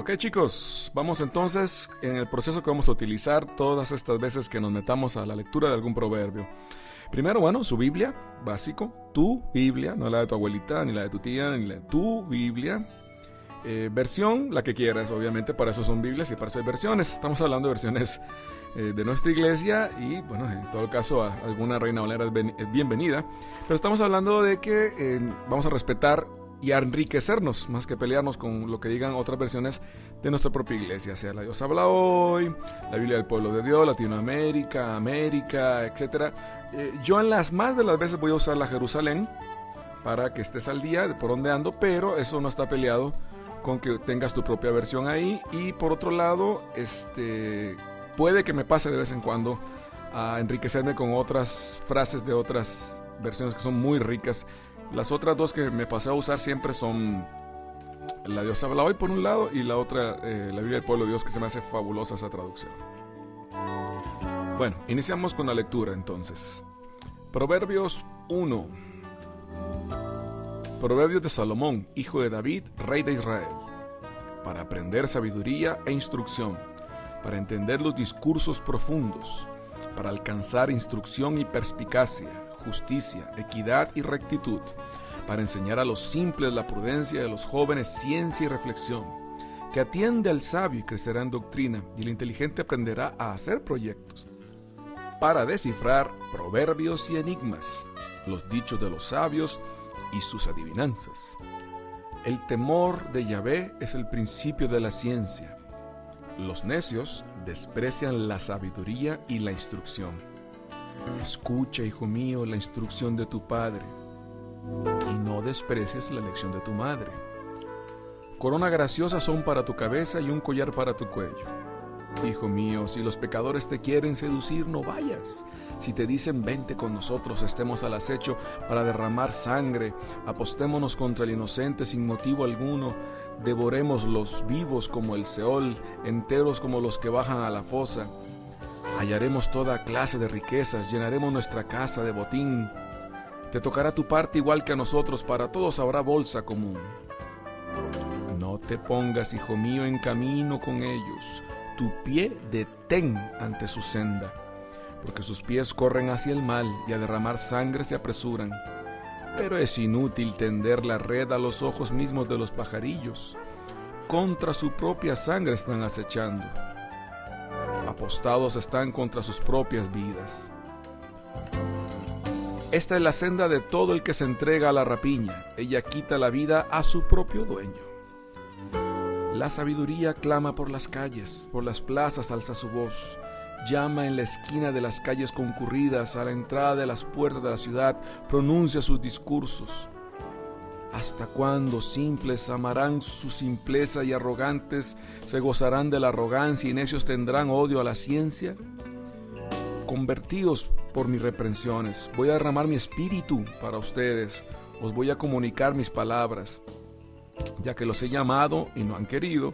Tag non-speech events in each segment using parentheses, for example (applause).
Ok chicos, vamos entonces en el proceso que vamos a utilizar todas estas veces que nos metamos a la lectura de algún proverbio. Primero, bueno, su Biblia, básico, tu Biblia, no la de tu abuelita, ni la de tu tía, ni la de tu Biblia. Eh, versión, la que quieras, obviamente, para eso son Biblias y para eso hay versiones. Estamos hablando de versiones eh, de nuestra iglesia y, bueno, en todo caso, a alguna reina valera es bienvenida. Pero estamos hablando de que eh, vamos a respetar y a enriquecernos, más que pelearnos con lo que digan otras versiones de nuestra propia iglesia, sea la Dios habla hoy, la Biblia del pueblo de Dios, Latinoamérica, América, etc. Eh, yo en las más de las veces voy a usar la Jerusalén para que estés al día de por donde ando, pero eso no está peleado con que tengas tu propia versión ahí y por otro lado, este puede que me pase de vez en cuando a enriquecerme con otras frases de otras versiones que son muy ricas las otras dos que me pasé a usar siempre son la Dios habla hoy por un lado y la otra, eh, la Biblia del pueblo de Dios, que se me hace fabulosa esa traducción. Bueno, iniciamos con la lectura entonces. Proverbios 1. Proverbios de Salomón, hijo de David, rey de Israel. Para aprender sabiduría e instrucción, para entender los discursos profundos, para alcanzar instrucción y perspicacia justicia, equidad y rectitud, para enseñar a los simples la prudencia, de los jóvenes ciencia y reflexión, que atiende al sabio y crecerá en doctrina, y el inteligente aprenderá a hacer proyectos, para descifrar proverbios y enigmas, los dichos de los sabios y sus adivinanzas. El temor de Yahvé es el principio de la ciencia. Los necios desprecian la sabiduría y la instrucción Escucha, hijo mío, la instrucción de tu padre y no desprecies la lección de tu madre. Corona graciosa son para tu cabeza y un collar para tu cuello. Hijo mío, si los pecadores te quieren seducir, no vayas. Si te dicen, vente con nosotros, estemos al acecho para derramar sangre, apostémonos contra el inocente sin motivo alguno, devoremos los vivos como el Seol, enteros como los que bajan a la fosa hallaremos toda clase de riquezas, llenaremos nuestra casa de botín. Te tocará tu parte igual que a nosotros, para todos habrá bolsa común. No te pongas, hijo mío, en camino con ellos, tu pie detén ante su senda, porque sus pies corren hacia el mal y a derramar sangre se apresuran. Pero es inútil tender la red a los ojos mismos de los pajarillos, contra su propia sangre están acechando apostados están contra sus propias vidas. Esta es la senda de todo el que se entrega a la rapiña. Ella quita la vida a su propio dueño. La sabiduría clama por las calles, por las plazas alza su voz. Llama en la esquina de las calles concurridas, a la entrada de las puertas de la ciudad, pronuncia sus discursos. ¿Hasta cuándo simples amarán su simpleza y arrogantes se gozarán de la arrogancia y necios tendrán odio a la ciencia? Convertidos por mis reprensiones, voy a derramar mi espíritu para ustedes, os voy a comunicar mis palabras, ya que los he llamado y no han querido,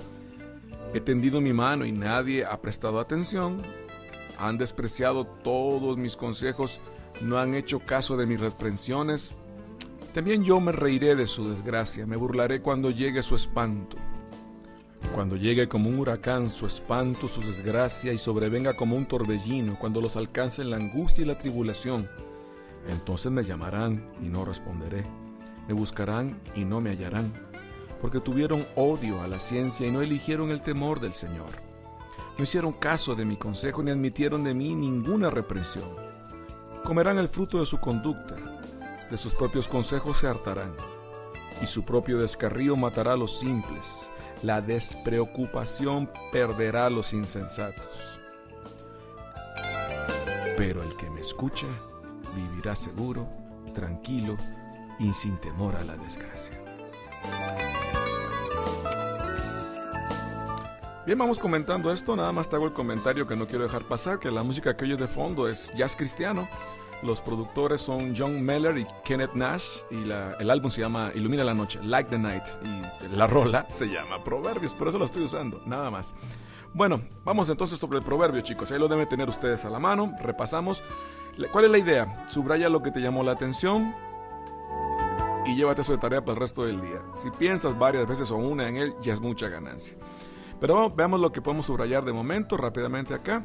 he tendido mi mano y nadie ha prestado atención, han despreciado todos mis consejos, no han hecho caso de mis reprensiones, también yo me reiré de su desgracia, me burlaré cuando llegue su espanto. Cuando llegue como un huracán su espanto, su desgracia y sobrevenga como un torbellino, cuando los alcance la angustia y la tribulación, entonces me llamarán y no responderé, me buscarán y no me hallarán, porque tuvieron odio a la ciencia y no eligieron el temor del Señor. No hicieron caso de mi consejo ni admitieron de mí ninguna reprensión. Comerán el fruto de su conducta de sus propios consejos se hartarán, y su propio descarrío matará a los simples, la despreocupación perderá a los insensatos. Pero el que me escucha vivirá seguro, tranquilo y sin temor a la desgracia. Bien, vamos comentando esto, nada más te hago el comentario que no quiero dejar pasar, que la música que oyes de fondo es jazz cristiano. Los productores son John Meller y Kenneth Nash y el álbum se llama Ilumina la Noche, Like the Night y la rola se llama Proverbios, por eso lo estoy usando, nada más. Bueno, vamos entonces sobre el proverbio chicos, ahí lo deben tener ustedes a la mano, repasamos. ¿Cuál es la idea? Subraya lo que te llamó la atención y llévate eso de tarea para el resto del día. Si piensas varias veces o una en él, ya es mucha ganancia. Pero veamos lo que podemos subrayar de momento rápidamente acá.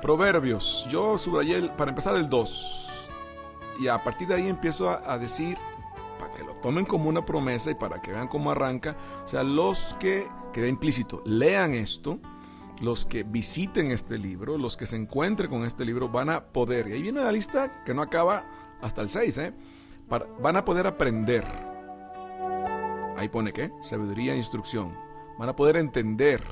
Proverbios. Yo subrayé para empezar el 2. Y a partir de ahí empiezo a, decir, para que lo tomen como una promesa y para que vean cómo arranca. O sea, los que, queda implícito, lean esto, los que visiten este libro, los que se encuentren con este libro, van a poder. Y ahí viene la lista que no acaba hasta el 6, ¿eh? van a poder aprender. Ahí pone qué? Sabiduría e instrucción. Van a poder entender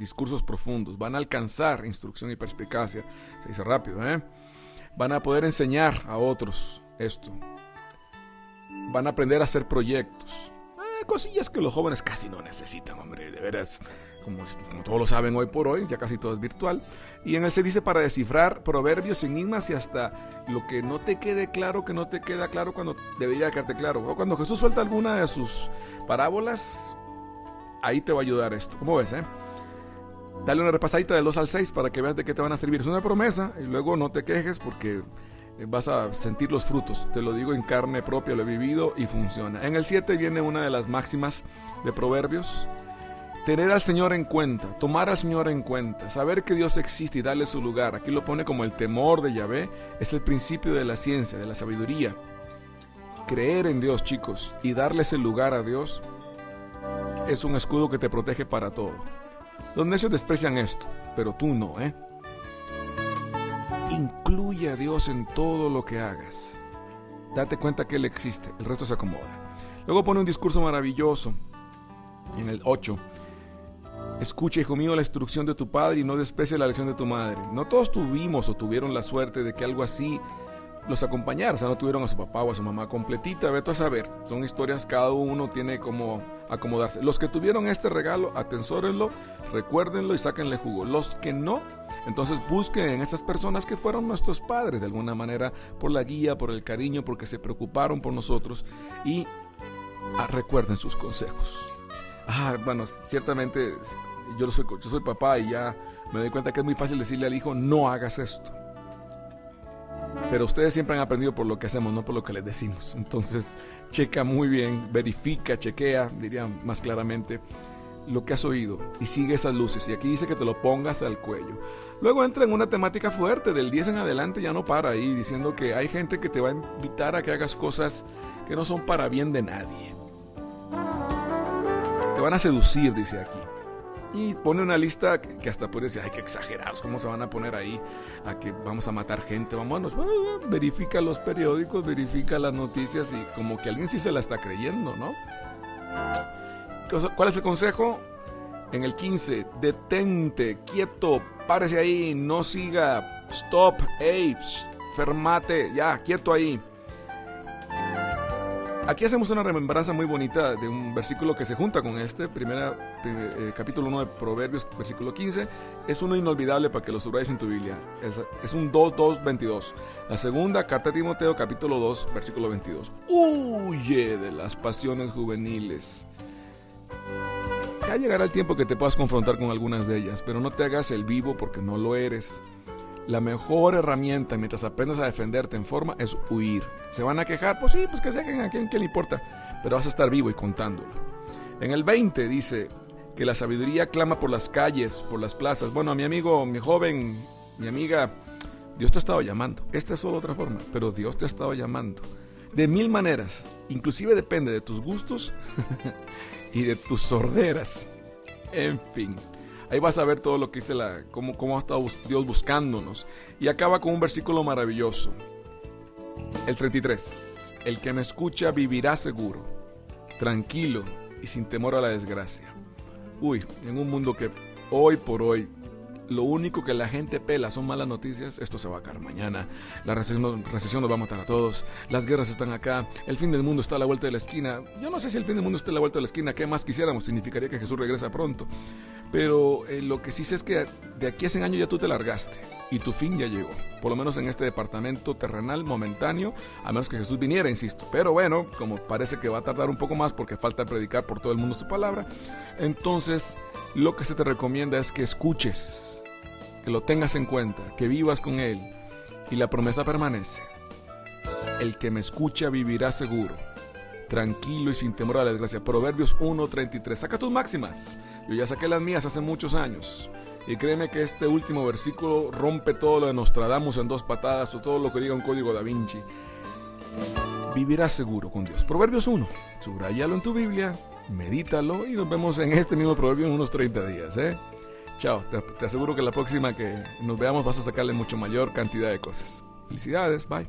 discursos profundos, van a alcanzar instrucción y perspicacia. Se dice rápido, ¿eh? Van a poder enseñar a otros esto. Van a aprender a hacer proyectos. Eh, cosillas que los jóvenes casi no necesitan, hombre, de veras. Como, todos lo saben hoy por hoy, ya casi todo es virtual. Y en él se dice para descifrar proverbios, enigmas y hasta lo que no te quede claro, que no te queda claro cuando debería quedarte claro. O cuando Jesús suelta alguna de sus parábolas, ahí te va a ayudar esto. ¿Cómo ves, eh? Dale una repasadita del 2 al 6 para que veas de qué te van a servir. Es una promesa y luego no te quejes porque eh, vas a sentir los frutos. Te lo digo en carne propia, lo he vivido y funciona. En el 7 viene una de las máximas de Proverbios. Tener al Señor en cuenta, tomar al Señor en cuenta, saber que Dios existe y darle su lugar. Aquí lo pone como el temor de Yahvé, es el principio de la ciencia, de la sabiduría. Creer en Dios, chicos, y darle ese lugar a Dios es un escudo que te protege para todo. Los necios desprecian esto, pero tú no, ¿eh? Incluye a Dios en todo lo que hagas. Date cuenta que Él existe, el resto se acomoda. Luego pone un discurso maravilloso en el 8. Escucha, hijo mío, la instrucción de tu padre y no desprecie la lección de tu madre. No todos tuvimos o tuvieron la suerte de que algo así los acompañara. O sea, no tuvieron a su papá o a su mamá completita. Vete a saber. Son historias, cada uno tiene como acomodarse. Los que tuvieron este regalo, atensórenlo, recuérdenlo y sáquenle jugo. Los que no, entonces busquen en esas personas que fueron nuestros padres de alguna manera por la guía, por el cariño, porque se preocuparon por nosotros y ah, recuerden sus consejos. Ah, bueno, ciertamente yo soy, yo soy papá y ya me doy cuenta que es muy fácil decirle al hijo, no hagas esto. Pero ustedes siempre han aprendido por lo que hacemos, no por lo que les decimos. Entonces, checa muy bien, verifica, chequea, diría más claramente, lo que has oído y sigue esas luces. Y aquí dice que te lo pongas al cuello. Luego entra en una temática fuerte, del 10 en adelante ya no para ahí, diciendo que hay gente que te va a invitar a que hagas cosas que no son para bien de nadie. Te van a seducir, dice aquí. Y pone una lista que, hasta puede decir, ay, qué exagerados, ¿cómo se van a poner ahí a que vamos a matar gente? Vamos, verifica los periódicos, verifica las noticias y como que alguien sí se la está creyendo, ¿no? ¿Cuál es el consejo? En el 15, detente, quieto, párese ahí, no siga, stop, hey, fermate, ya, quieto ahí. Aquí hacemos una remembranza muy bonita de un versículo que se junta con este, primera, eh, capítulo 1 de Proverbios, versículo 15. Es uno inolvidable para que lo subrayes en tu Biblia. Es, es un 2.2.22. La segunda, carta de Timoteo, capítulo 2, versículo 22. Huye de las pasiones juveniles. Ya llegará el tiempo que te puedas confrontar con algunas de ellas, pero no te hagas el vivo porque no lo eres. La mejor herramienta mientras aprendas a defenderte en forma es huir. ¿Se van a quejar? Pues sí, pues que se quejen a quien, le importa. Pero vas a estar vivo y contándolo. En el 20 dice que la sabiduría clama por las calles, por las plazas. Bueno, mi amigo, mi joven, mi amiga, Dios te ha estado llamando. Esta es solo otra forma, pero Dios te ha estado llamando. De mil maneras. Inclusive depende de tus gustos (laughs) y de tus sorderas. En fin. Ahí vas a ver todo lo que dice la, cómo, cómo ha estado Dios buscándonos. Y acaba con un versículo maravilloso. El 33. El que me escucha vivirá seguro, tranquilo y sin temor a la desgracia. Uy, en un mundo que hoy por hoy lo único que la gente pela son malas noticias, esto se va a acabar mañana, la recesión, recesión nos va a matar a todos, las guerras están acá, el fin del mundo está a la vuelta de la esquina. Yo no sé si el fin del mundo está a la vuelta de la esquina, ¿qué más quisiéramos? Significaría que Jesús regresa pronto. Pero eh, lo que sí sé es que de aquí a 100 años ya tú te largaste y tu fin ya llegó. Por lo menos en este departamento terrenal momentáneo, a menos que Jesús viniera, insisto. Pero bueno, como parece que va a tardar un poco más porque falta predicar por todo el mundo su palabra, entonces lo que se te recomienda es que escuches que lo tengas en cuenta, que vivas con Él. Y la promesa permanece. El que me escucha vivirá seguro, tranquilo y sin temor a la desgracia. Proverbios 1.33. Saca tus máximas. Yo ya saqué las mías hace muchos años. Y créeme que este último versículo rompe todo lo de Nostradamus en dos patadas o todo lo que diga un código da Vinci. Vivirás seguro con Dios. Proverbios 1. Subrayalo en tu Biblia, medítalo y nos vemos en este mismo proverbio en unos 30 días. ¿eh? Chao, te, aseguro que la próxima que nos veamos vas a sacarle mucho mayor cantidad de cosas. Felicidades, bye.